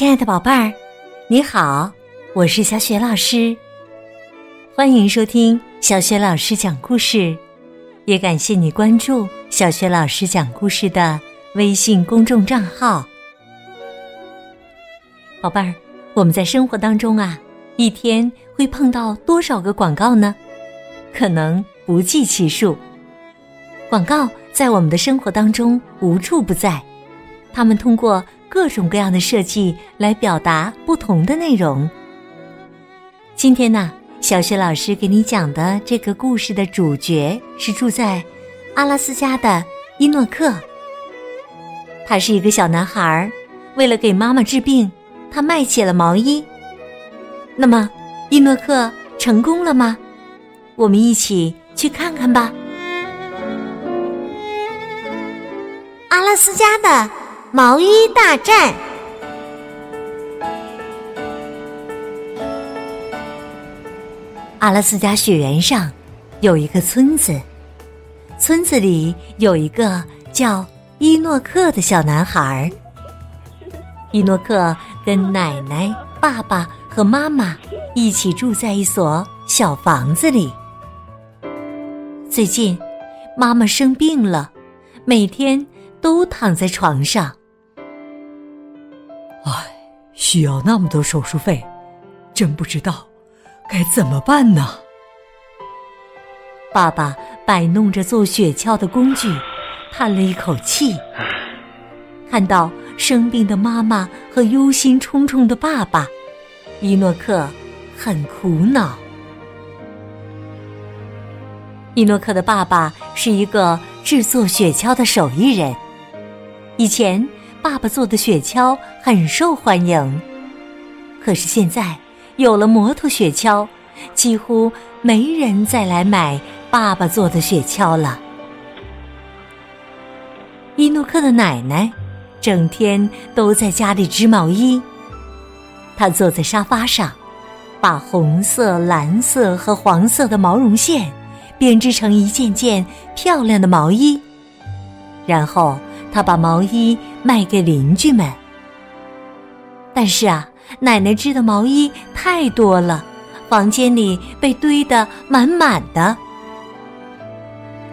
亲爱的宝贝儿，你好，我是小雪老师，欢迎收听小雪老师讲故事，也感谢你关注小雪老师讲故事的微信公众账号。宝贝儿，我们在生活当中啊，一天会碰到多少个广告呢？可能不计其数。广告在我们的生活当中无处不在，他们通过。各种各样的设计来表达不同的内容。今天呢，小雪老师给你讲的这个故事的主角是住在阿拉斯加的伊诺克。他是一个小男孩儿，为了给妈妈治病，他卖起了毛衣。那么，伊诺克成功了吗？我们一起去看看吧。阿拉斯加的。毛衣大战。阿拉斯加雪原上有一个村子，村子里有一个叫伊诺克的小男孩。伊诺克跟奶奶、爸爸和妈妈一起住在一所小房子里。最近，妈妈生病了，每天都躺在床上。需要那么多手术费，真不知道该怎么办呢。爸爸摆弄着做雪橇的工具，叹了一口气。看到生病的妈妈和忧心忡忡的爸爸，伊诺克很苦恼。伊诺克的爸爸是一个制作雪橇的手艺人，以前。爸爸做的雪橇很受欢迎，可是现在有了摩托雪橇，几乎没人再来买爸爸做的雪橇了。伊诺克的奶奶整天都在家里织毛衣，她坐在沙发上，把红色、蓝色和黄色的毛绒线编织成一件件漂亮的毛衣，然后。他把毛衣卖给邻居们，但是啊，奶奶织的毛衣太多了，房间里被堆得满满的。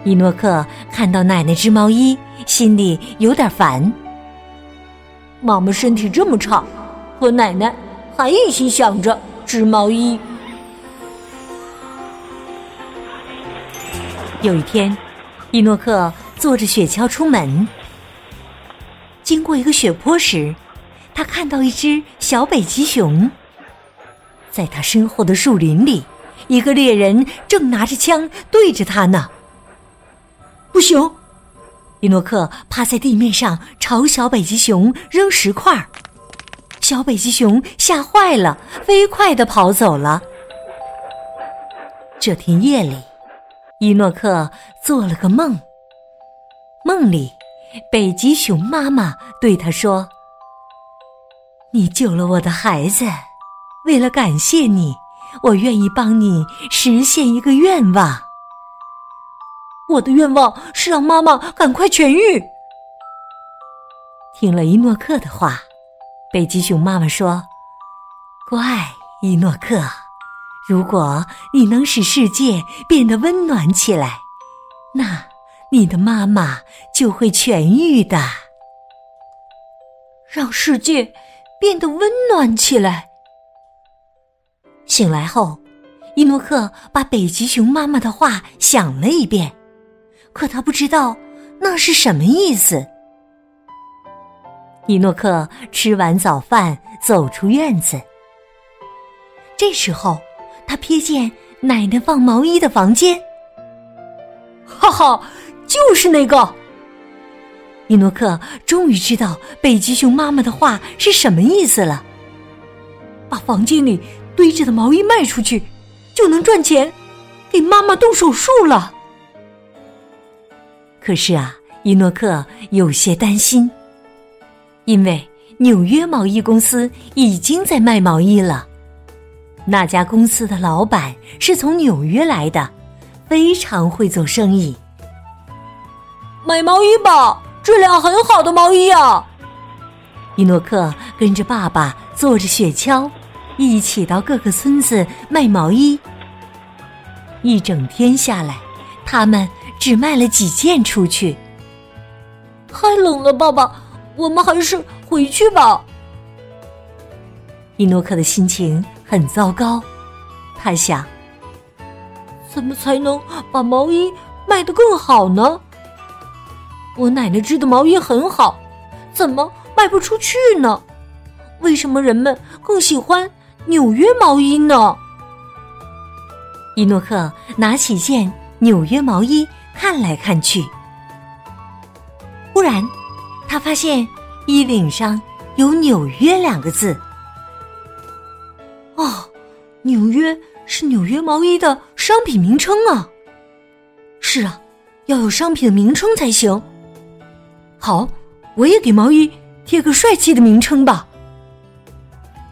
伊诺克看到奶奶织毛衣，心里有点烦。妈妈身体这么差，和奶奶还一心想着织毛衣。有一天，伊诺克坐着雪橇出门。经过一个雪坡时，他看到一只小北极熊。在他身后的树林里，一个猎人正拿着枪对着他呢。不行！伊诺克趴在地面上朝小北极熊扔石块小北极熊吓坏了，飞快的跑走了。这天夜里，伊诺克做了个梦，梦里。北极熊妈妈对他说：“你救了我的孩子，为了感谢你，我愿意帮你实现一个愿望。我的愿望是让妈妈赶快痊愈。”听了伊诺克的话，北极熊妈妈说：“乖，伊诺克，如果你能使世界变得温暖起来，那……”你的妈妈就会痊愈的，让世界变得温暖起来。醒来后，伊诺克把北极熊妈妈的话想了一遍，可他不知道那是什么意思。伊诺克吃完早饭，走出院子。这时候，他瞥见奶奶放毛衣的房间，哈哈。就是那个，伊诺克终于知道北极熊妈妈的话是什么意思了。把房间里堆着的毛衣卖出去，就能赚钱，给妈妈动手术了。可是啊，伊诺克有些担心，因为纽约毛衣公司已经在卖毛衣了。那家公司的老板是从纽约来的，非常会做生意。买毛衣吧，质量很好的毛衣啊！伊诺克跟着爸爸坐着雪橇，一起到各个村子卖毛衣。一整天下来，他们只卖了几件出去。太冷了，爸爸，我们还是回去吧。伊诺克的心情很糟糕，他想：怎么才能把毛衣卖得更好呢？我奶奶织的毛衣很好，怎么卖不出去呢？为什么人们更喜欢纽约毛衣呢？伊诺克拿起件纽约毛衣看来看去，忽然他发现衣领上有“纽约”两个字。哦，纽约是纽约毛衣的商品名称啊！是啊，要有商品的名称才行。好，我也给毛衣贴个帅气的名称吧。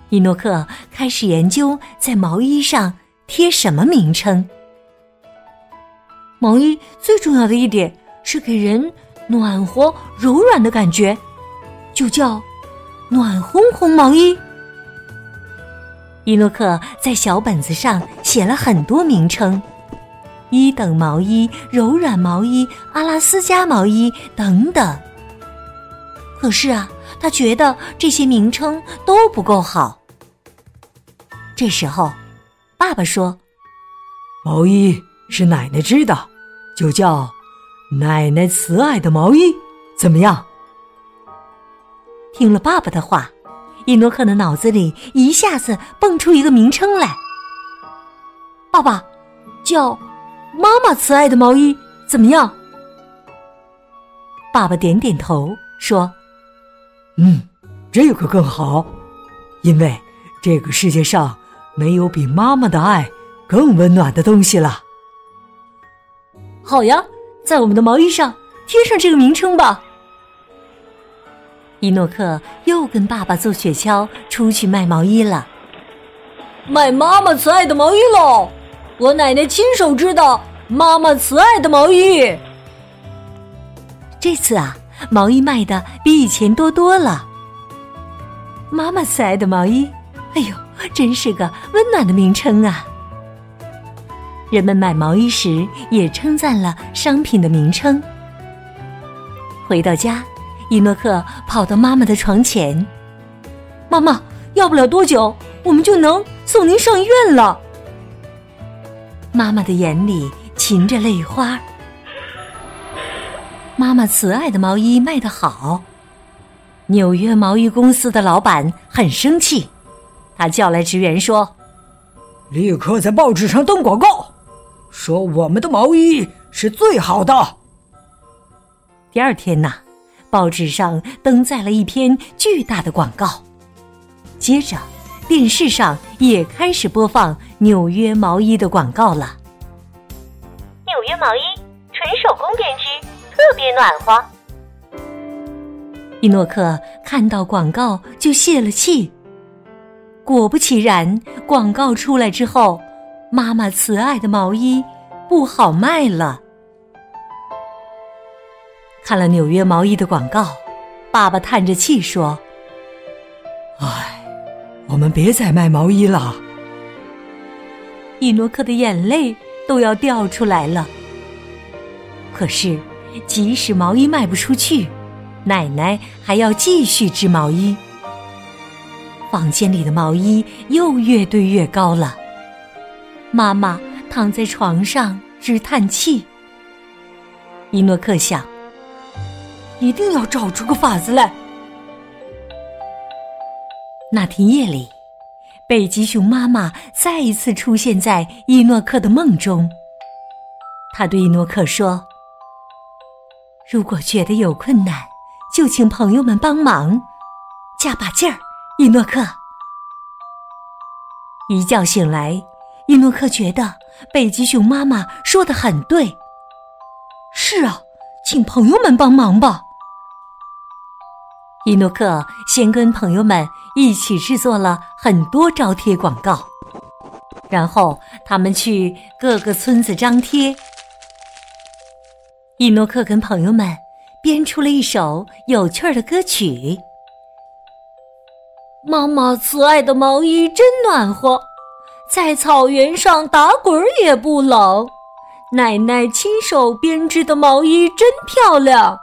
伊诺克开始研究在毛衣上贴什么名称。毛衣最重要的一点是给人暖和柔软的感觉，就叫暖烘烘毛衣。伊诺克在小本子上写了很多名称：一等毛衣、柔软毛衣、阿拉斯加毛衣等等。可是啊，他觉得这些名称都不够好。这时候，爸爸说：“毛衣是奶奶织的，就叫奶奶慈爱的毛衣，怎么样？”听了爸爸的话。伊诺克的脑子里一下子蹦出一个名称来。爸爸，叫“妈妈慈爱的毛衣”怎么样？爸爸点点头说：“嗯，这个更好，因为这个世界上没有比妈妈的爱更温暖的东西了。”好呀，在我们的毛衣上贴上这个名称吧。伊诺克又跟爸爸坐雪橇出去卖毛衣了，卖妈妈慈爱的毛衣喽！我奶奶亲手织的妈妈慈爱的毛衣。这次啊，毛衣卖的比以前多多了。妈妈慈爱的毛衣，哎呦，真是个温暖的名称啊！人们买毛衣时也称赞了商品的名称。回到家。伊诺克跑到妈妈的床前，妈妈，要不了多久，我们就能送您上医院了。妈妈的眼里噙着泪花。妈妈慈爱的毛衣卖得好，纽约毛衣公司的老板很生气，他叫来职员说：“立刻在报纸上登广告，说我们的毛衣是最好的。”第二天呐。报纸上登载了一篇巨大的广告，接着电视上也开始播放纽约毛衣的广告了。纽约毛衣纯手工编织，特别暖和。伊诺克看到广告就泄了气。果不其然，广告出来之后，妈妈慈爱的毛衣不好卖了。看了纽约毛衣的广告，爸爸叹着气说：“唉，我们别再卖毛衣了。”伊诺克的眼泪都要掉出来了。可是，即使毛衣卖不出去，奶奶还要继续织毛衣。房间里的毛衣又越堆越高了。妈妈躺在床上直叹气。伊诺克想。一定要找出个法子来。那天夜里，北极熊妈妈再一次出现在伊诺克的梦中。他对伊诺克说：“如果觉得有困难，就请朋友们帮忙，加把劲儿。”伊诺克一觉醒来，伊诺克觉得北极熊妈妈说的很对。是啊，请朋友们帮忙吧。伊诺克先跟朋友们一起制作了很多招贴广告，然后他们去各个村子张贴。伊诺克跟朋友们编出了一首有趣的歌曲：妈妈慈爱的毛衣真暖和，在草原上打滚也不冷。奶奶亲手编织的毛衣真漂亮。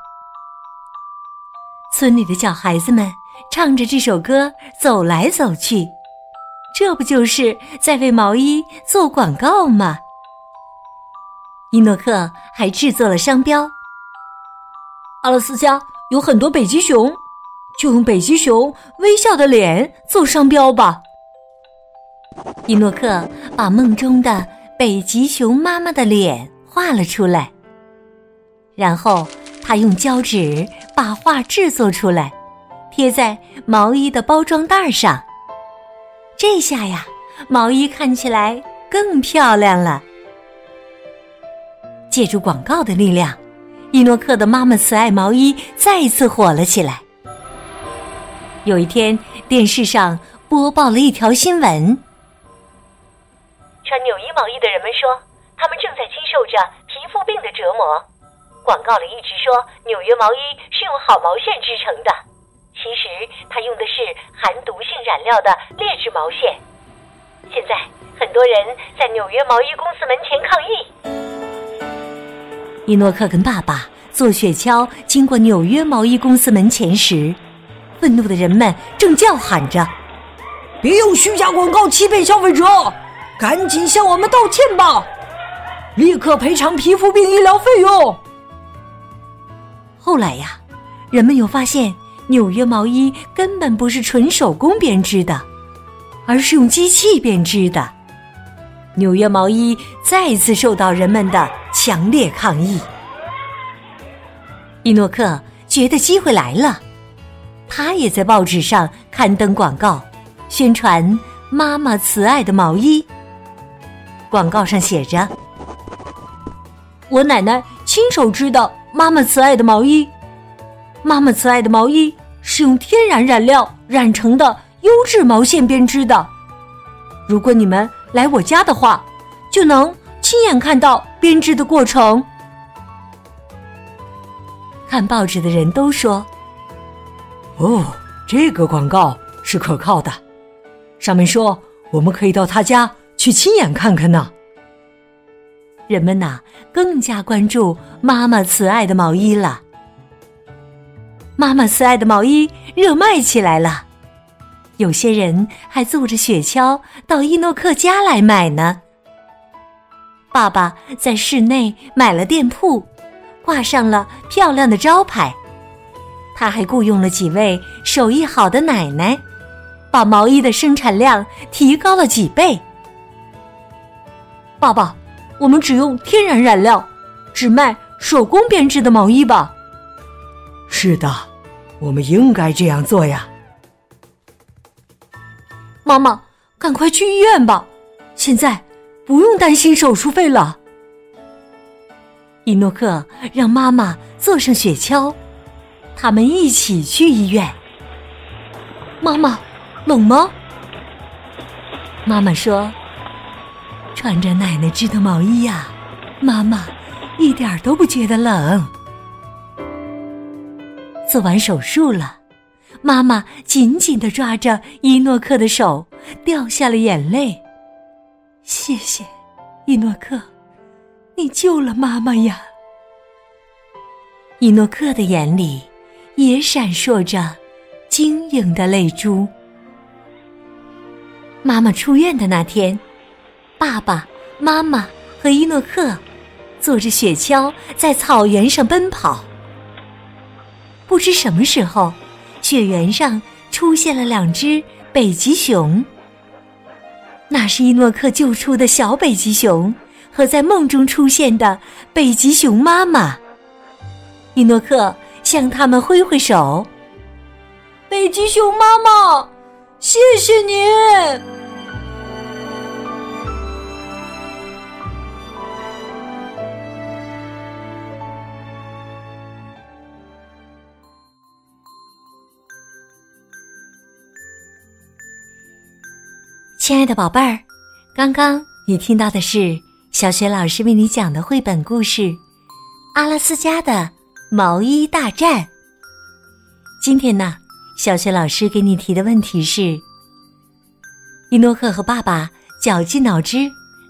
村里的小孩子们唱着这首歌走来走去，这不就是在为毛衣做广告吗？伊诺克还制作了商标。阿拉斯加有很多北极熊，就用北极熊微笑的脸做商标吧。伊诺克把梦中的北极熊妈妈的脸画了出来，然后他用胶纸把画制作出来，贴在毛衣的包装袋上。这下呀，毛衣看起来更漂亮了。借助广告的力量。伊诺克的妈妈慈爱毛衣再次火了起来。有一天，电视上播报了一条新闻：穿纽衣毛衣的人们说，他们正在经受着皮肤病的折磨。广告里一直说纽约毛衣是用好毛线织成的，其实它用的是含毒性染料的劣质毛线。现在，很多人在纽约毛衣公司门前抗议。伊诺克跟爸爸坐雪橇经过纽约毛衣公司门前时，愤怒的人们正叫喊着：“别用虚假广告欺骗消费者，赶紧向我们道歉吧！立刻赔偿皮肤病医疗费用。”后来呀，人们又发现纽约毛衣根本不是纯手工编织的，而是用机器编织的。纽约毛衣再次受到人们的强烈抗议。伊诺克觉得机会来了，他也在报纸上刊登广告，宣传妈妈慈爱的毛衣。广告上写着：“我奶奶亲手织的妈妈慈爱的毛衣，妈妈慈爱的毛衣是用天然染料染成的优质毛线编织的。如果你们……”来我家的话，就能亲眼看到编织的过程。看报纸的人都说：“哦，这个广告是可靠的。”上面说我们可以到他家去亲眼看看呢。人们呐，更加关注妈妈慈爱的毛衣了。妈妈慈爱的毛衣热卖起来了。有些人还坐着雪橇到伊诺克家来买呢。爸爸在室内买了店铺，挂上了漂亮的招牌。他还雇佣了几位手艺好的奶奶，把毛衣的生产量提高了几倍。爸爸，我们只用天然染料，只卖手工编织的毛衣吧。是的，我们应该这样做呀。妈妈，赶快去医院吧！现在不用担心手术费了。伊诺克让妈妈坐上雪橇，他们一起去医院。妈妈，冷吗？妈妈说：“穿着奶奶织的毛衣呀，妈妈一点都不觉得冷。”做完手术了。妈妈紧紧的抓着伊诺克的手，掉下了眼泪。谢谢，伊诺克，你救了妈妈呀！伊诺克的眼里也闪烁着晶莹的泪珠。妈妈出院的那天，爸爸妈妈和伊诺克坐着雪橇在草原上奔跑。不知什么时候。雪原上出现了两只北极熊，那是伊诺克救出的小北极熊和在梦中出现的北极熊妈妈。伊诺克向他们挥挥手：“北极熊妈妈，谢谢您。”亲爱的宝贝儿，刚刚你听到的是小雪老师为你讲的绘本故事《阿拉斯加的毛衣大战》。今天呢，小雪老师给你提的问题是：伊诺克和爸爸绞尽脑汁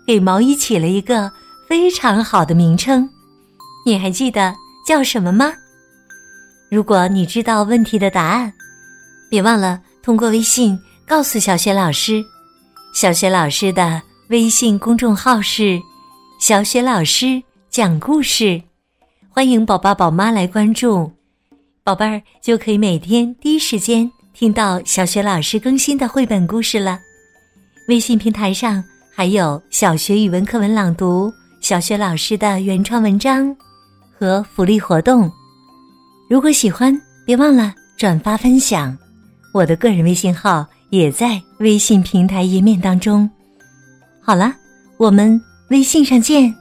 给毛衣起了一个非常好的名称，你还记得叫什么吗？如果你知道问题的答案，别忘了通过微信告诉小雪老师。小雪老师的微信公众号是“小雪老师讲故事”，欢迎宝宝宝妈来关注，宝贝儿就可以每天第一时间听到小雪老师更新的绘本故事了。微信平台上还有小学语文课文朗读、小学老师的原创文章和福利活动。如果喜欢，别忘了转发分享。我的个人微信号。也在微信平台页面当中。好了，我们微信上见。